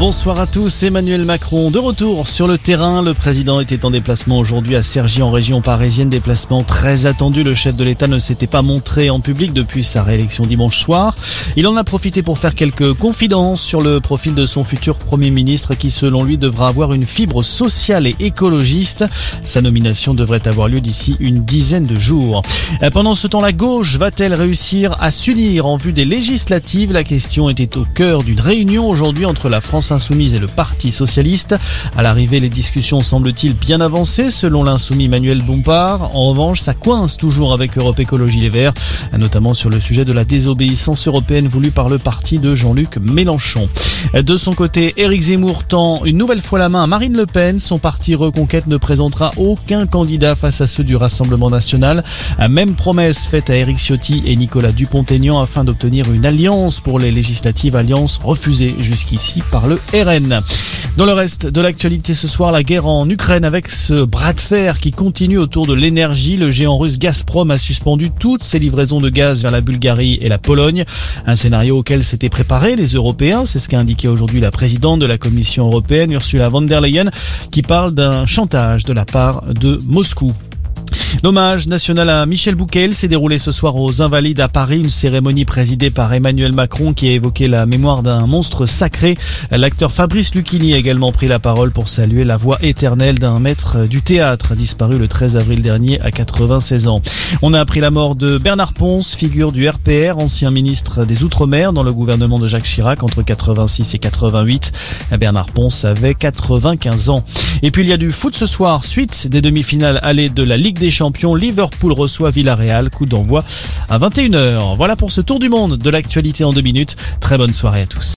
Bonsoir à tous, Emmanuel Macron de retour sur le terrain. Le président était en déplacement aujourd'hui à Cergy en région parisienne, déplacement très attendu. Le chef de l'État ne s'était pas montré en public depuis sa réélection dimanche soir. Il en a profité pour faire quelques confidences sur le profil de son futur Premier ministre qui selon lui devra avoir une fibre sociale et écologiste. Sa nomination devrait avoir lieu d'ici une dizaine de jours. Pendant ce temps, la gauche va-t-elle réussir à s'unir en vue des législatives? La question était au cœur d'une réunion aujourd'hui entre la France insoumise et le Parti socialiste. À l'arrivée, les discussions semblent-ils bien avancées selon l'insoumis Manuel Bompard. En revanche, ça coince toujours avec Europe Écologie Les Verts, notamment sur le sujet de la désobéissance européenne voulue par le parti de Jean-Luc Mélenchon. De son côté, Éric Zemmour tend une nouvelle fois la main à Marine Le Pen. Son parti Reconquête ne présentera aucun candidat face à ceux du Rassemblement national. Même promesse faite à Éric Ciotti et Nicolas Dupont-Aignan afin d'obtenir une alliance pour les législatives, alliance refusée jusqu'ici par le RN. Dans le reste de l'actualité ce soir, la guerre en Ukraine avec ce bras de fer qui continue autour de l'énergie. Le géant russe Gazprom a suspendu toutes ses livraisons de gaz vers la Bulgarie et la Pologne. Un scénario auquel s'étaient préparés les Européens. C'est ce qu'a indiqué aujourd'hui la présidente de la Commission européenne, Ursula von der Leyen, qui parle d'un chantage de la part de Moscou. L'hommage national à Michel Bouquet s'est déroulé ce soir aux Invalides à Paris, une cérémonie présidée par Emmanuel Macron qui a évoqué la mémoire d'un monstre sacré. L'acteur Fabrice Lucchini a également pris la parole pour saluer la voix éternelle d'un maître du théâtre disparu le 13 avril dernier à 96 ans. On a appris la mort de Bernard Ponce, figure du RPR, ancien ministre des Outre-mer dans le gouvernement de Jacques Chirac entre 86 et 88. Bernard Ponce avait 95 ans. Et puis il y a du foot ce soir, suite des demi-finales allées de la Ligue des Champions Liverpool reçoit Villarreal, coup d'envoi à 21h. Voilà pour ce tour du monde de l'actualité en deux minutes. Très bonne soirée à tous.